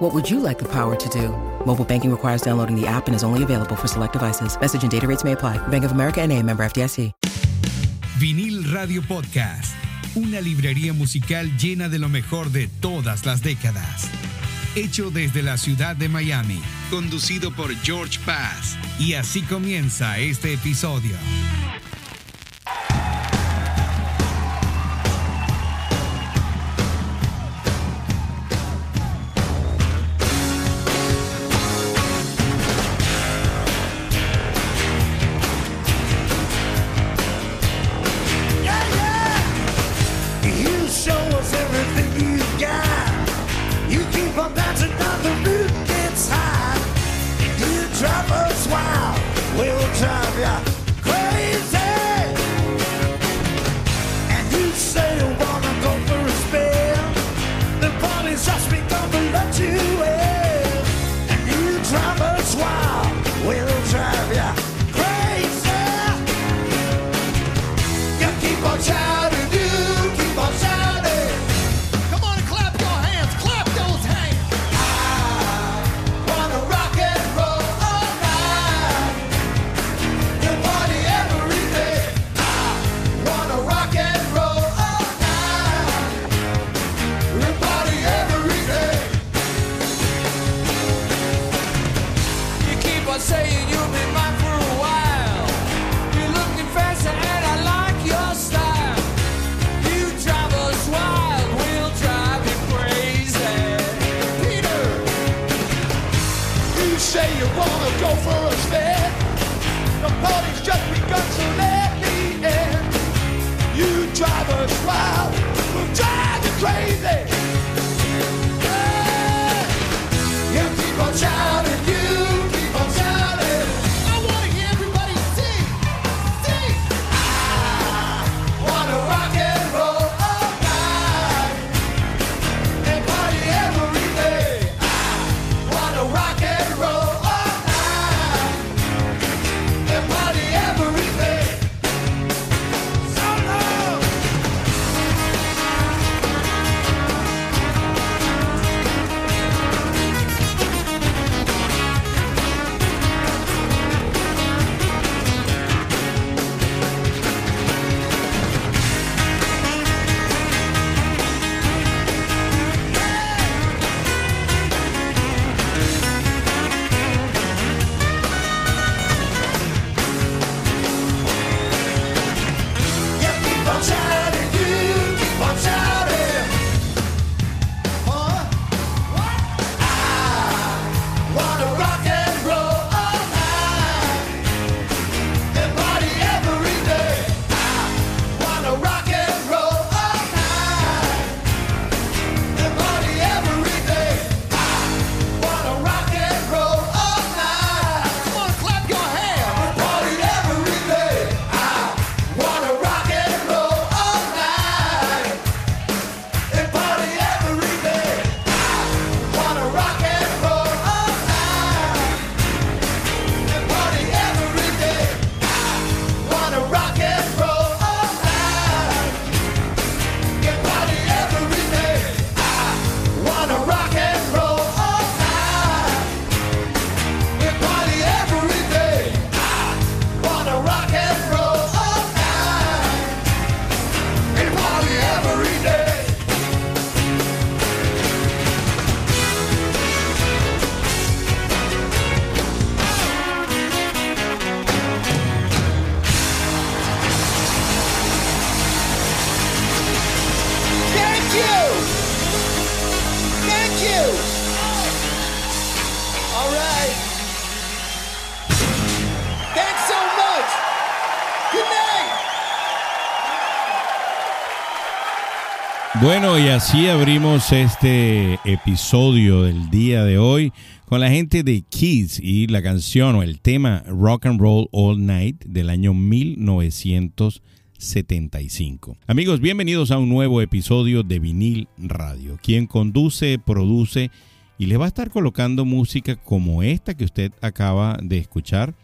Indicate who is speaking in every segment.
Speaker 1: What would you like the power to do? Mobile banking requires downloading the app and is only available for select devices. Message and data rates may apply. Bank of America and a member FDIC.
Speaker 2: Vinil Radio Podcast. Una librería musical llena de lo mejor de todas las décadas. Hecho desde la ciudad de Miami. Conducido por George Paz. Y así comienza este episodio.
Speaker 3: Bueno, y así abrimos este episodio del día de hoy con la gente de Kids y la canción o el tema Rock and Roll All Night del año 1975. Amigos, bienvenidos a un nuevo episodio de Vinil Radio. Quien conduce, produce y le va a estar colocando música como esta que usted acaba de escuchar,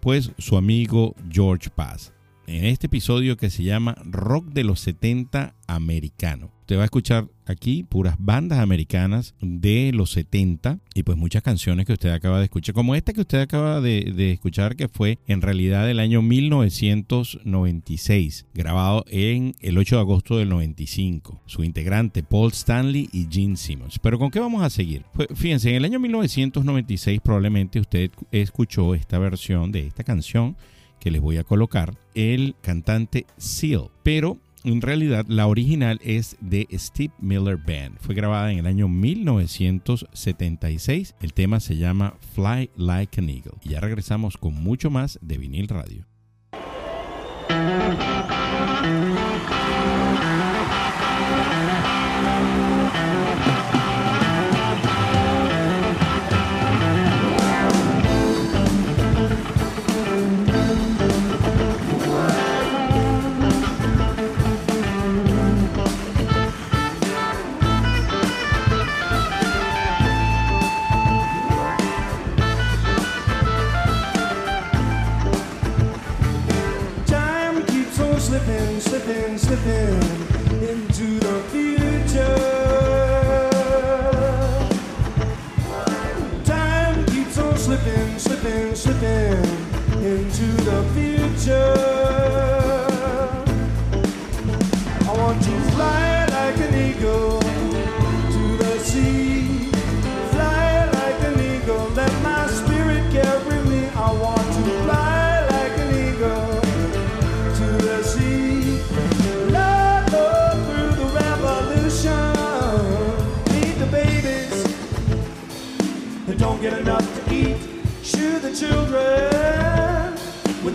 Speaker 3: pues su amigo George Paz en este episodio que se llama Rock de los 70 americano. Usted va a escuchar aquí puras bandas americanas de los 70 y pues muchas canciones que usted acaba de escuchar, como esta que usted acaba de, escuchar que fue en realidad del año 1996, grabado en el 8 de agosto del 95. Su integrante Paul Stanley y Gene Simmons. Pero ¿con qué vamos a seguir? Pues fíjense, en el año 1996 probablemente usted escuchó esta versión de esta canción que les voy a colocar, el cantante Seal. Pero en realidad la original es de Steve Miller Band. Fue grabada en el año 1976. El tema se llama Fly Like an Eagle. Y ya regresamos con mucho más de vinil radio.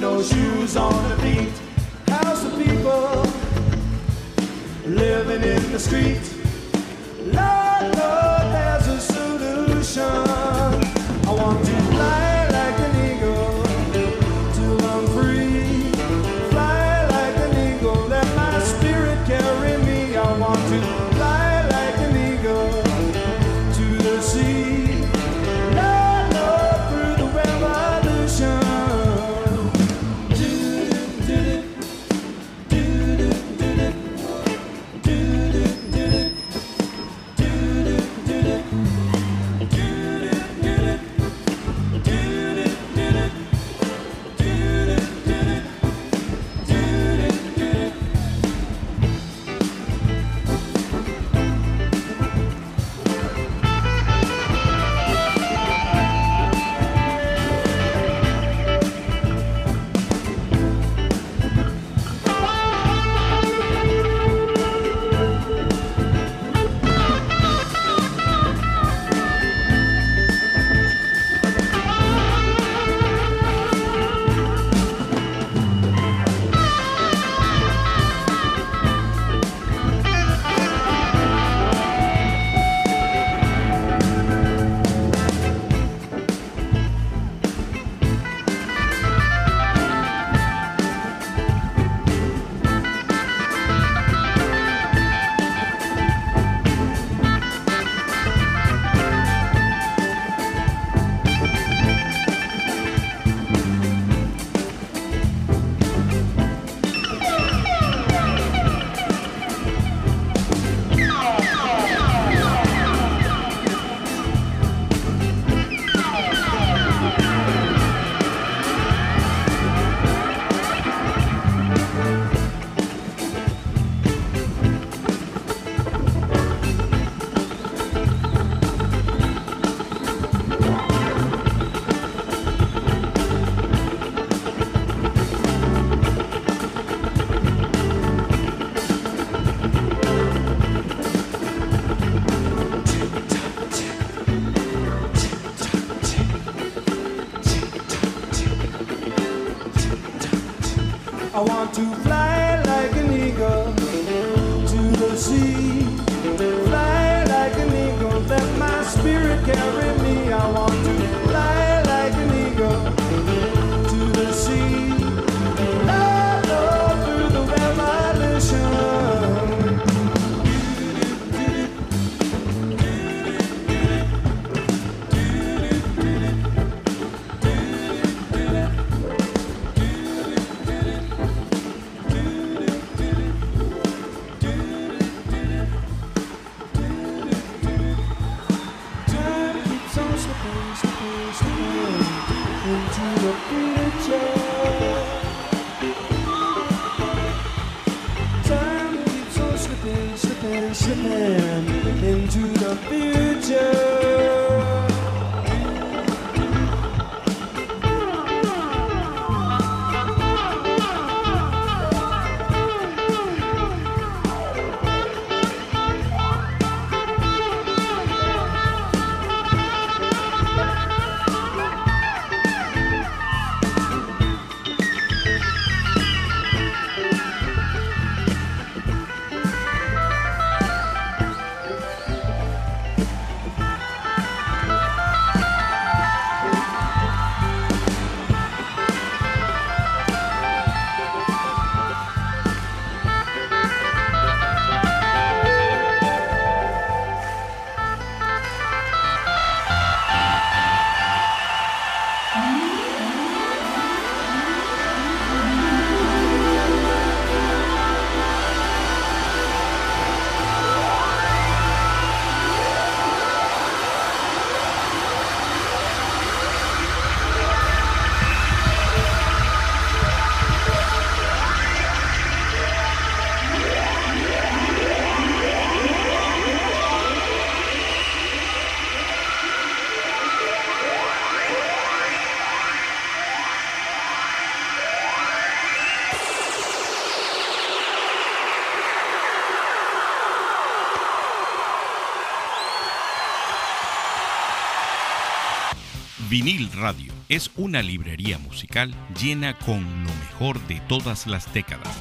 Speaker 4: I want to fly like an eagle to the sea.
Speaker 3: Vinil Radio es una librería musical llena con lo mejor de todas las décadas.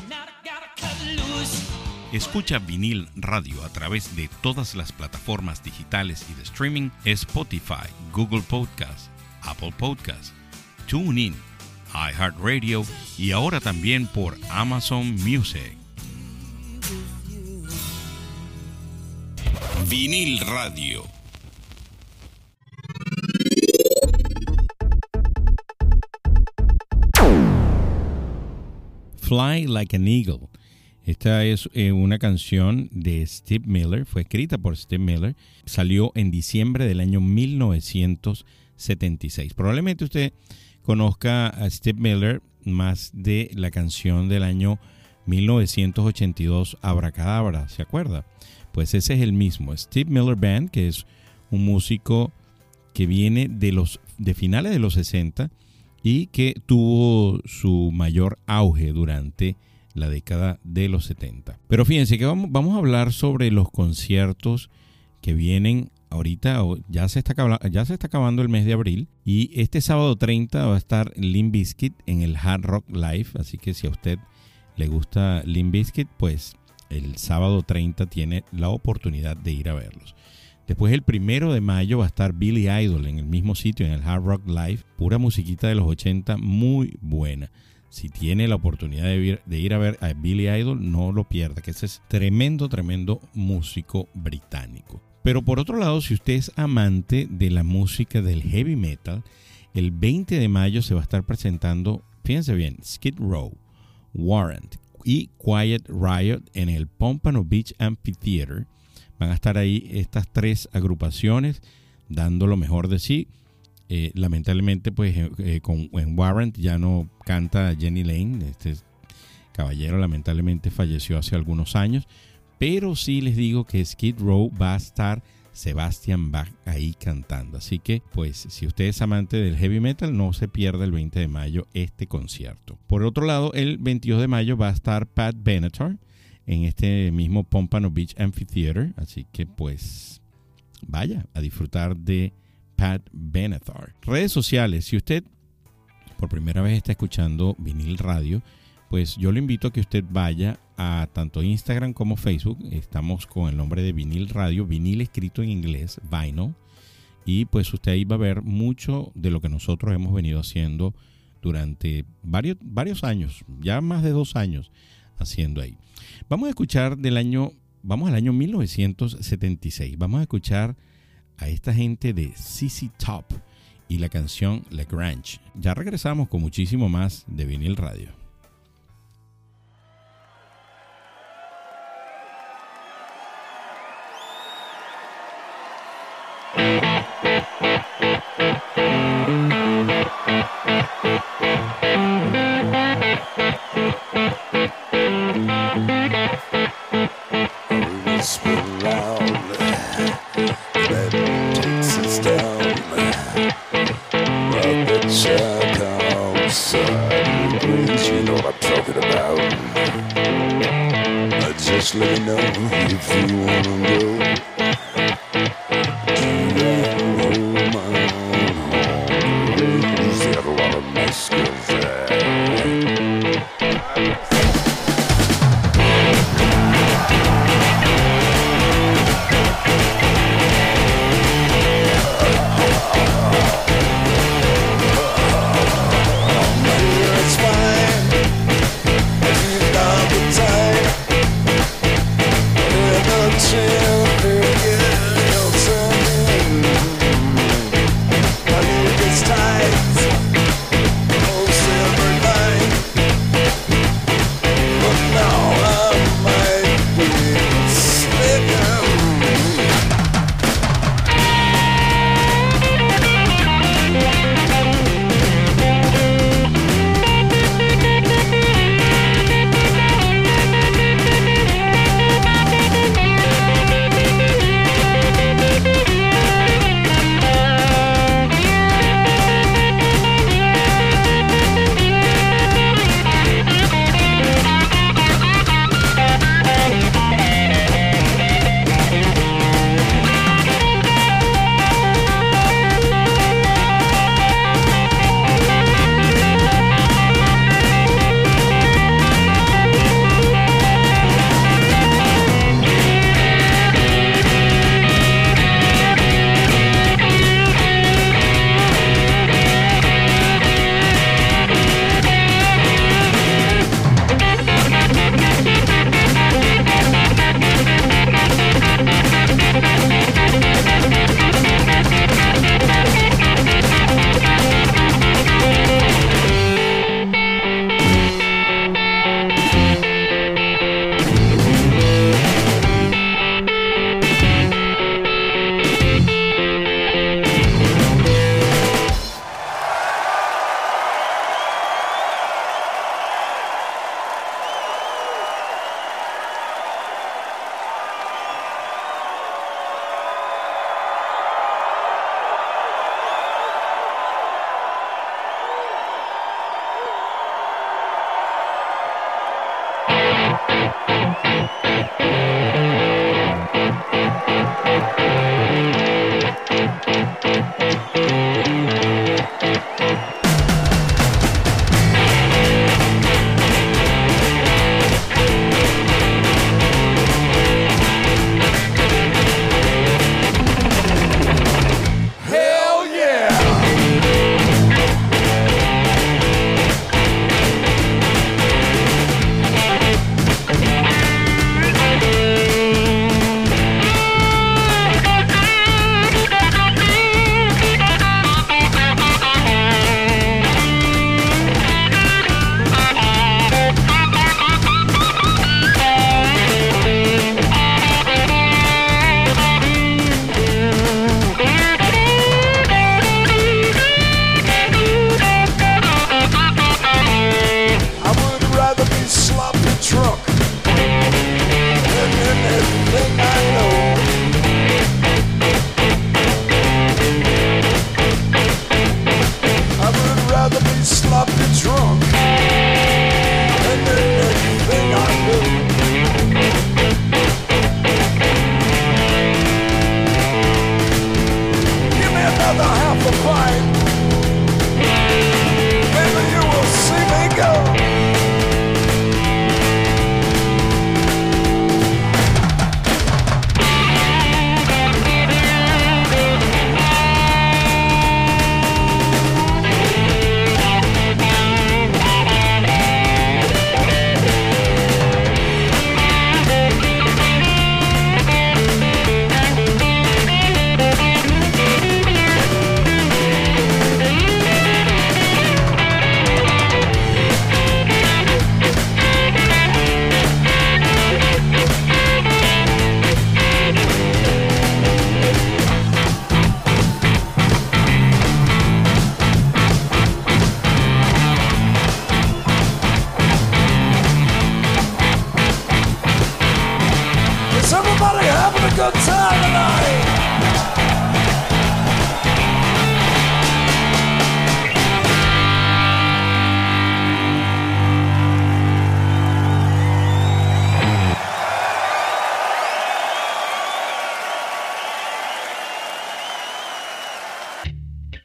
Speaker 3: Escucha Vinil Radio a través de todas las plataformas digitales y de streaming, Spotify, Google Podcast, Apple Podcast, TuneIn, iHeartRadio y ahora también por Amazon Music. Vinil Radio. Fly Like an Eagle. Esta es eh, una canción de Steve Miller, fue escrita por Steve Miller, salió en diciembre del año 1976. Probablemente usted conozca a Steve Miller más de la canción del año 1982, Abracadabra, ¿se acuerda? Pues ese es el mismo, Steve Miller Band, que es un músico que viene de los de finales de los 60 y que tuvo su mayor auge durante la década de los 70. Pero fíjense que vamos, a hablar sobre los conciertos que vienen ahorita, ya se, está, ya se está acabando el mes de abril y este sábado 30 va a estar Limp Bizkit en el Hard Rock Live, así que si a usted le gusta Limp Bizkit, pues el sábado 30 tiene la oportunidad de ir a verlos. Después el primero de mayo va a estar Billy Idol en el mismo sitio, en el Hard Rock Live. Pura musiquita de los 80, muy buena. Si tiene la oportunidad de ir, a ver a Billy Idol, no lo pierda, que ese es tremendo, tremendo músico británico. Pero por otro lado, si usted es amante de la música del heavy metal, el 20 de mayo se va a estar presentando, fíjense bien, Skid Row, Warrant y Quiet Riot en el Pompano Beach Amphitheater Van a estar ahí estas tres agrupaciones dando lo mejor de sí. Eh, lamentablemente, pues eh, eh, con, en Warrant ya no canta Jenny Lane. Este caballero lamentablemente falleció hace algunos años. Pero sí les digo que Skid Row va a estar Sebastian Bach ahí cantando. Así que, pues, si usted es amante del heavy metal, no se pierda el 20 de mayo este concierto. Por otro lado, el 22 de mayo va a estar Pat Benatar en este mismo Pompano Beach Amphitheater. Así que pues vaya a disfrutar de Pat Benatar. Redes sociales, si usted por primera vez está escuchando vinil radio, pues yo le invito a que usted vaya a tanto Instagram como Facebook. Estamos con el nombre de vinil radio, vinil escrito en inglés, vinyl. Y pues usted ahí va a ver mucho de lo que nosotros hemos venido haciendo durante varios, varios años, ya más de dos años haciendo ahí. Vamos a escuchar del año, vamos al año 1976. Vamos a escuchar a esta gente de CC Top y la canción La Grange. Ya regresamos con muchísimo más de vinil radio.
Speaker 5: Just let me know if you wanna go.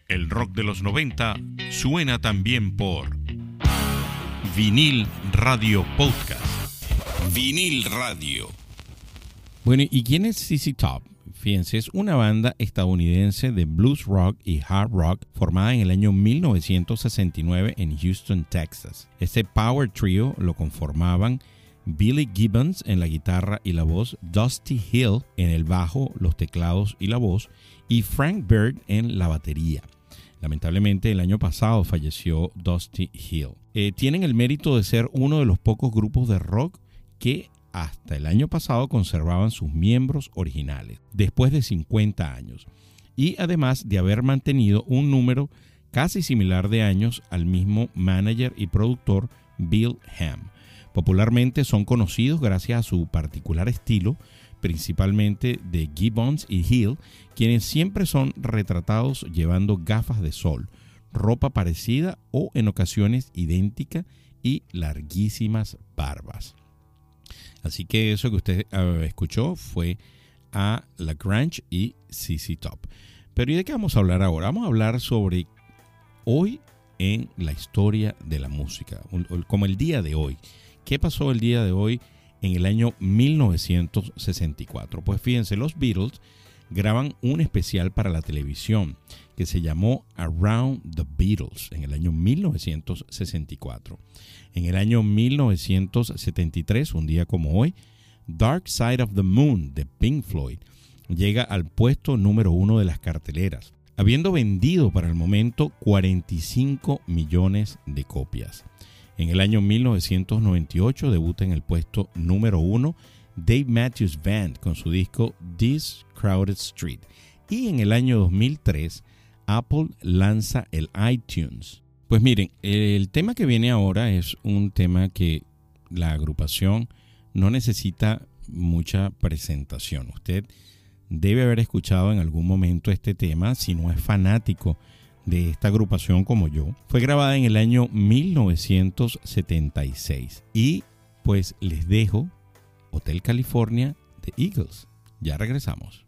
Speaker 5: El rock
Speaker 3: de los 90 suena también por Vinil Radio Podcast. Vinil Radio. Bueno, ¿y quién es CC Top? Fíjense, es una banda estadounidense de blues rock y hard rock formada en el año 1969 en Houston, Texas. Este power trio lo conformaban Billy Gibbons en la guitarra y la voz, Dusty Hill en el bajo, los teclados y la voz, y Frank Bird en la batería. Lamentablemente el año pasado falleció Dusty Hill. Eh, tienen el mérito de ser uno de los pocos grupos de rock que hasta el año pasado conservaban sus miembros originales, después de 50 años, y además de haber mantenido un número casi similar de años al mismo manager y productor Bill Ham. Popularmente son conocidos gracias a su particular estilo, principalmente de Gibbons y Hill, quienes siempre son retratados llevando gafas de sol, ropa parecida o en ocasiones idéntica y larguísimas barbas. Así que eso que usted ah, escuchó fue a Lagrange y CC Top. Pero ¿y de qué vamos a hablar ahora? Vamos a hablar sobre hoy en la historia de la música, como el día de hoy. ¿Qué pasó el día de hoy en el año 1964? Pues fíjense, los Beatles graban un especial para la televisión que se llamó Around the Beatles en el año 1964. En el año 1973, un día como hoy, Dark Side of the Moon de Pink Floyd llega al puesto número uno de las carteleras, habiendo vendido para el momento 45 millones de copias. En el año 1998 debuta en el puesto número uno Dave Matthews Band con su disco This Crowded Street. Y en el año 2003 Apple lanza el iTunes. Pues miren, el tema que viene ahora es un tema que la agrupación no necesita mucha presentación. Usted debe haber escuchado en algún momento este tema si no es fanático de esta agrupación como yo. Fue grabada en el año 1976 y pues les dejo Hotel California de Eagles. Ya regresamos.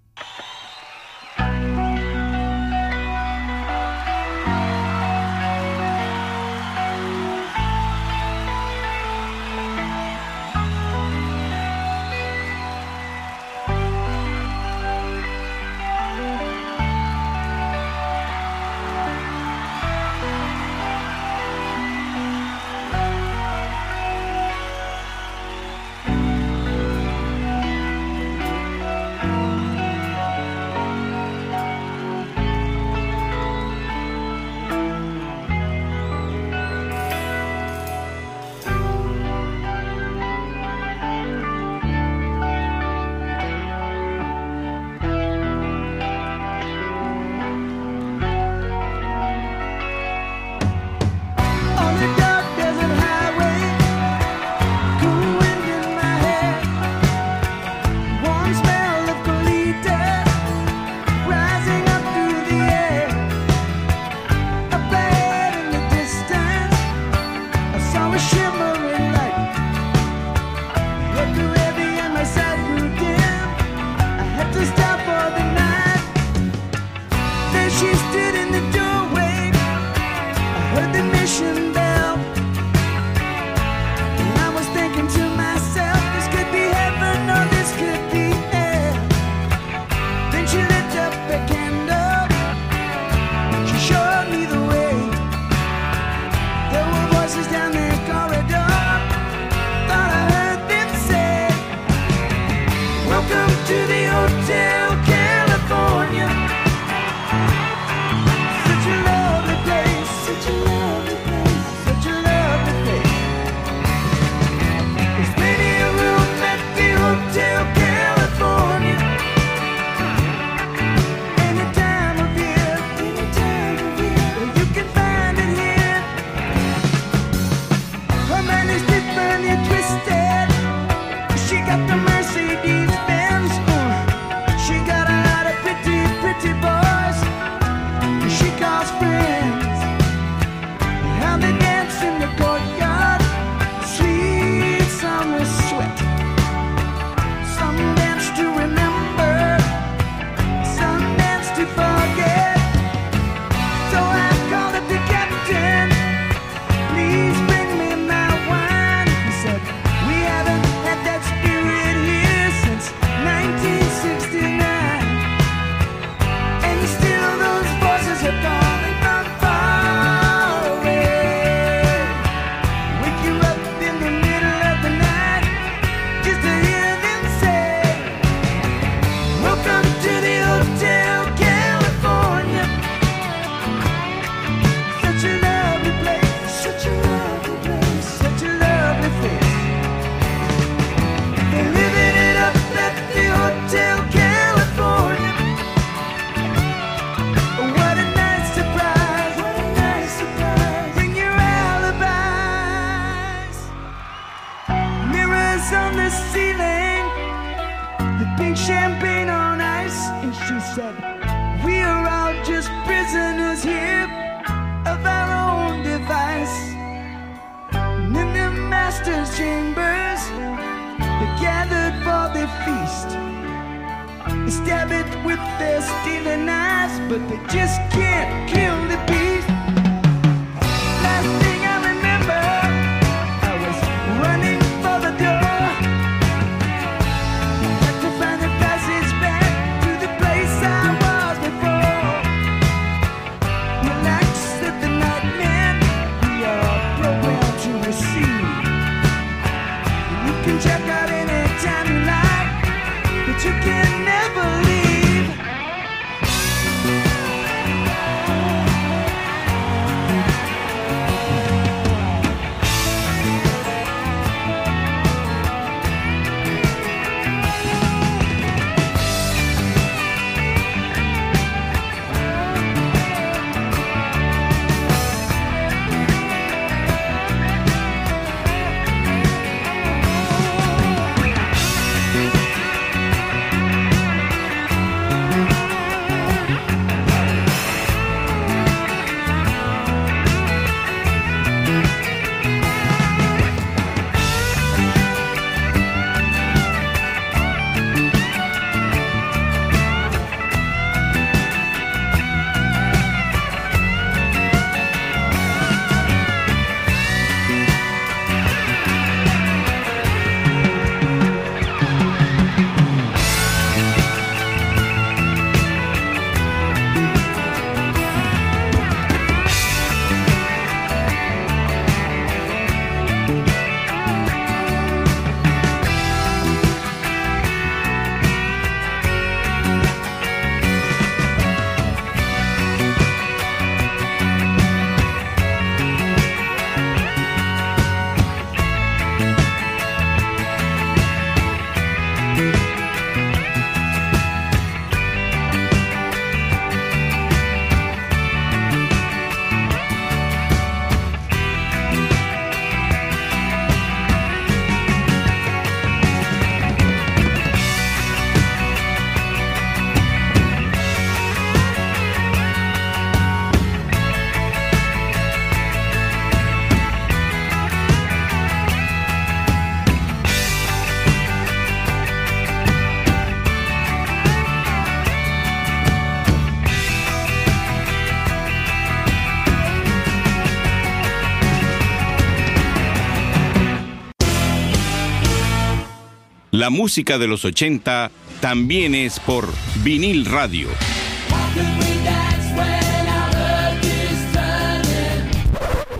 Speaker 3: La música de los 80 también es por vinil radio.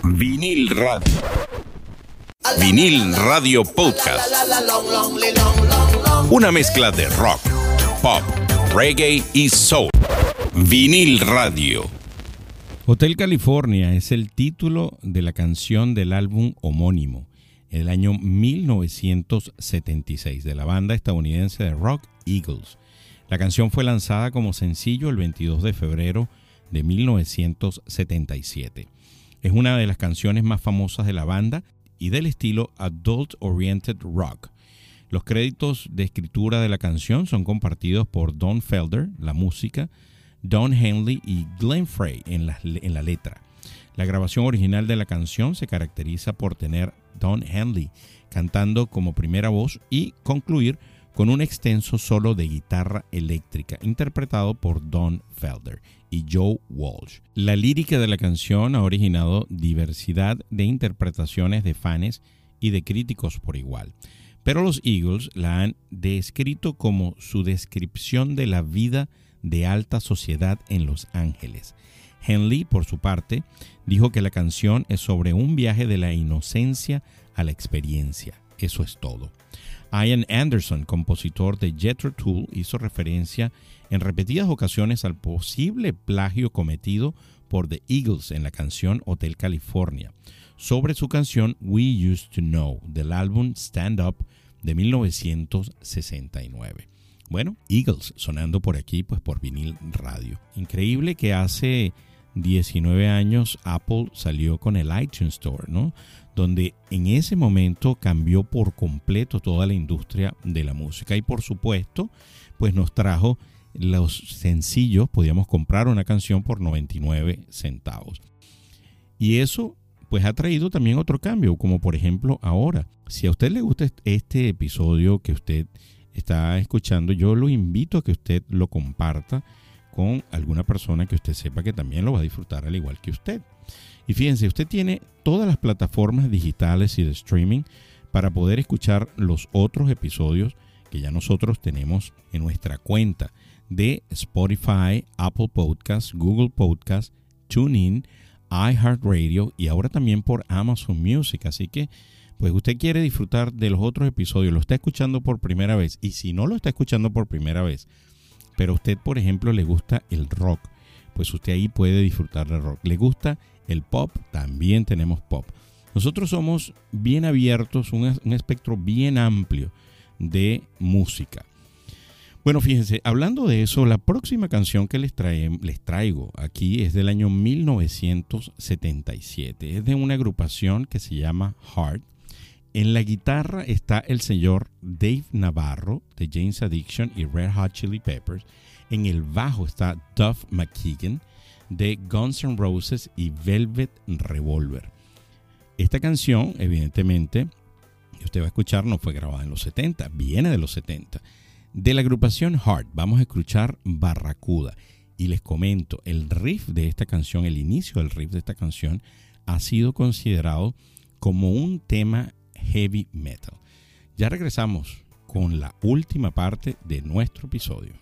Speaker 3: Vinil radio. Vinil radio podcast. Una mezcla de rock, pop, reggae y soul. Vinil radio. Hotel California es el título de la canción del álbum homónimo el año 1976 de la banda estadounidense de rock Eagles. La canción fue lanzada como sencillo el 22 de febrero de 1977. Es una de las canciones más famosas de la banda y del estilo Adult Oriented Rock. Los créditos de escritura de la canción son compartidos por Don Felder, la música, Don Henley y Glenn Frey en la, en la letra. La grabación original de la canción se caracteriza por tener Don Henley cantando como primera voz y concluir con un extenso solo de guitarra eléctrica interpretado por Don Felder y Joe Walsh. La lírica de la canción ha originado diversidad de interpretaciones de fans y de críticos por igual, pero los Eagles la han descrito como su descripción de la vida de alta sociedad en Los Ángeles. Henley, por su parte, dijo que la canción es sobre un viaje de la inocencia a la experiencia. Eso es todo. Ian Anderson, compositor de Jethro Tull, hizo referencia en repetidas ocasiones al posible plagio cometido por The Eagles en la canción Hotel California, sobre su canción We Used to Know del álbum Stand Up de 1969. Bueno, Eagles sonando por aquí, pues por vinil radio. Increíble que hace 19 años Apple salió con el iTunes Store, ¿no? Donde en ese momento cambió por completo toda la industria de la música y por supuesto, pues nos trajo los sencillos, podíamos comprar una canción por 99 centavos. Y eso pues ha traído también otro cambio, como por ejemplo ahora. Si a usted le gusta este episodio que usted está escuchando, yo lo invito a que usted lo comparta con alguna persona que usted sepa que también lo va a disfrutar al igual que usted. Y fíjense, usted tiene todas las plataformas digitales y de streaming para poder escuchar los otros episodios que ya nosotros tenemos en nuestra cuenta de Spotify, Apple Podcasts, Google Podcasts, TuneIn, iHeartRadio y ahora también por Amazon Music. Así que, pues usted quiere disfrutar de los otros episodios, lo está escuchando por primera vez y si no lo está escuchando por primera vez, pero a usted, por ejemplo, le gusta el rock, pues usted ahí puede disfrutar del rock. ¿Le gusta el pop? También tenemos pop. Nosotros somos bien abiertos, un, espectro bien amplio de música. Bueno, fíjense, hablando de eso, la próxima canción que les, les traigo aquí es del año 1977. Es de una agrupación que se llama Heart. En la guitarra está el señor Dave Navarro de James Addiction y Red Hot Chili Peppers. En el bajo está Duff McKagan de Guns N' Roses y Velvet Revolver. Esta canción, evidentemente, que usted va a escuchar, no fue grabada en los 70, viene de los 70 de la agrupación Heart vamos a escuchar Barracuda. Y les comento, el riff de esta canción, el inicio del riff de esta canción, ha sido considerado como un tema heavy metal. Ya regresamos con la última parte de nuestro episodio.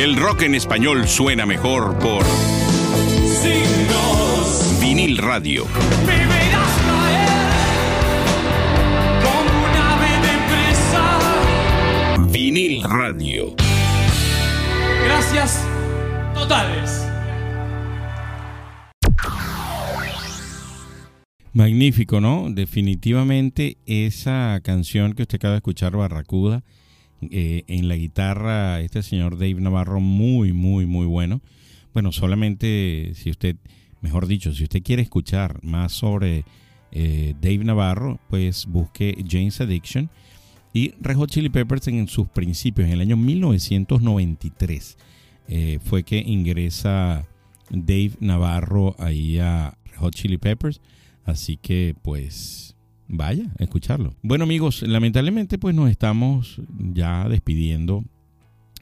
Speaker 2: El rock en español suena mejor por Vinil Radio. Vinil Radio.
Speaker 6: Gracias totales.
Speaker 3: Magnífico, ¿no? Definitivamente esa canción que usted acaba de escuchar, Barracuda, eh, en la guitarra, este señor Dave Navarro, muy, muy, muy bueno. Bueno, solamente si usted, mejor dicho, si usted quiere escuchar más sobre eh, Dave Navarro, pues busque James Addiction y Red Hot Chili Peppers en sus principios, en el año 1993, eh, fue que ingresa Dave Navarro ahí a Red Hot Chili Peppers. Así que pues vaya a escucharlo. Bueno amigos, lamentablemente pues nos estamos ya despidiendo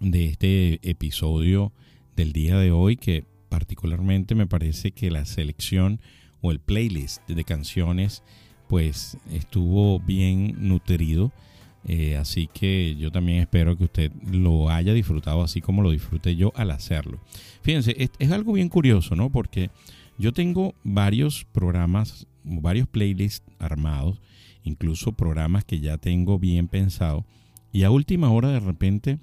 Speaker 3: de este episodio del día de hoy que particularmente me parece que la selección o el playlist de canciones pues estuvo bien nutrido. Eh, así que yo también espero que usted lo haya disfrutado así como lo disfruté yo al hacerlo. Fíjense, es, es algo bien curioso, ¿no? Porque yo tengo varios programas, varios playlists armados, incluso programas que ya tengo bien pensado y a última hora de repente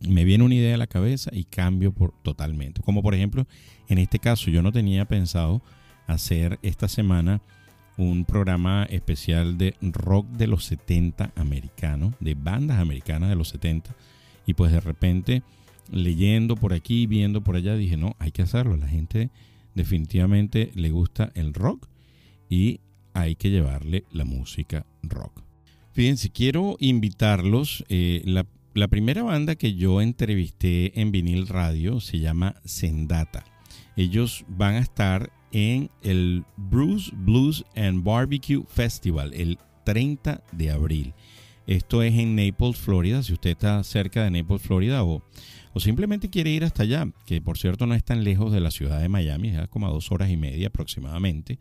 Speaker 3: me viene una idea a la cabeza y cambio por, totalmente. Como por ejemplo, en este caso yo no tenía pensado hacer esta semana un programa especial de rock de los 70 americanos, de bandas americanas de los 70. Y pues de repente, leyendo por aquí, viendo por allá, dije, no, hay que hacerlo. La gente definitivamente le gusta el rock y hay que llevarle la música rock. Fíjense, quiero invitarlos. eh, la, primera banda que yo entrevisté en vinil radio se llama Sendata. Ellos van a estar en el Bruce Blues and Barbecue Festival el 30 de abril. Esto es en Naples, Florida. Si usted está cerca de Naples, Florida o, o simplemente quiere ir hasta allá, que por cierto no es tan lejos de la ciudad de Miami, es como a dos horas y media aproximadamente,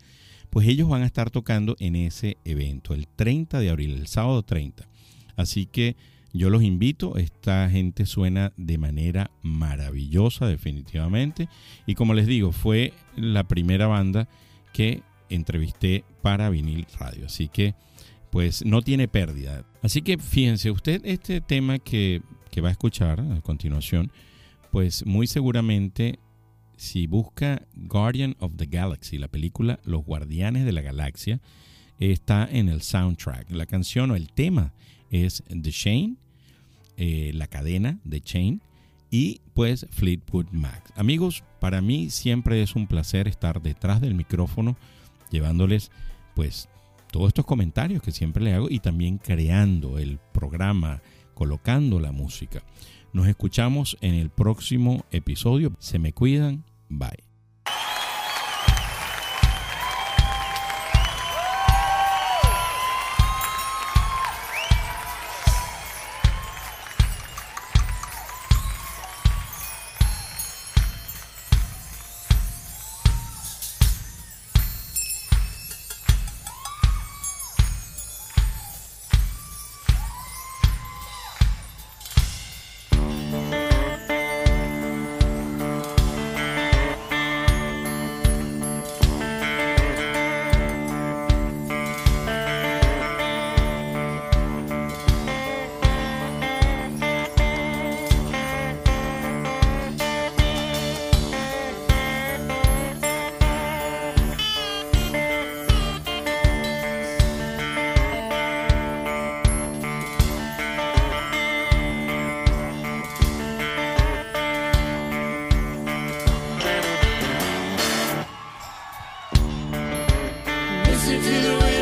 Speaker 3: pues ellos van a estar tocando en ese evento el 30 de abril, el sábado 30. Así que yo los invito, esta gente suena de manera maravillosa definitivamente y como les digo, fue la primera banda que entrevisté para vinil radio, así que pues no tiene pérdida. Así que fíjense usted este tema que, que va a escuchar a continuación, pues muy seguramente si busca Guardian of the Galaxy, la película Los Guardianes de la Galaxia, está en el soundtrack. La canción o el tema es The Chain, eh, la cadena de Chain y pues Fleetwood Mac. Amigos, para mí siempre es un placer estar detrás del micrófono llevándoles pues todos estos comentarios que siempre le hago y también creando el programa, colocando la música. Nos escuchamos en el próximo episodio. Se me cuidan. Bye.
Speaker 7: Listen to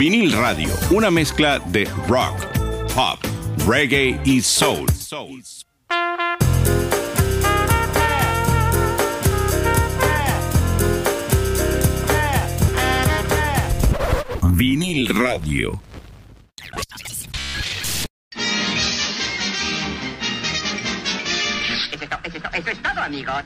Speaker 3: Vinil Radio, una mezcla de rock, pop, reggae y soul. Vinil Radio.
Speaker 8: Eso es, to- eso es to- eso es todo, amigos.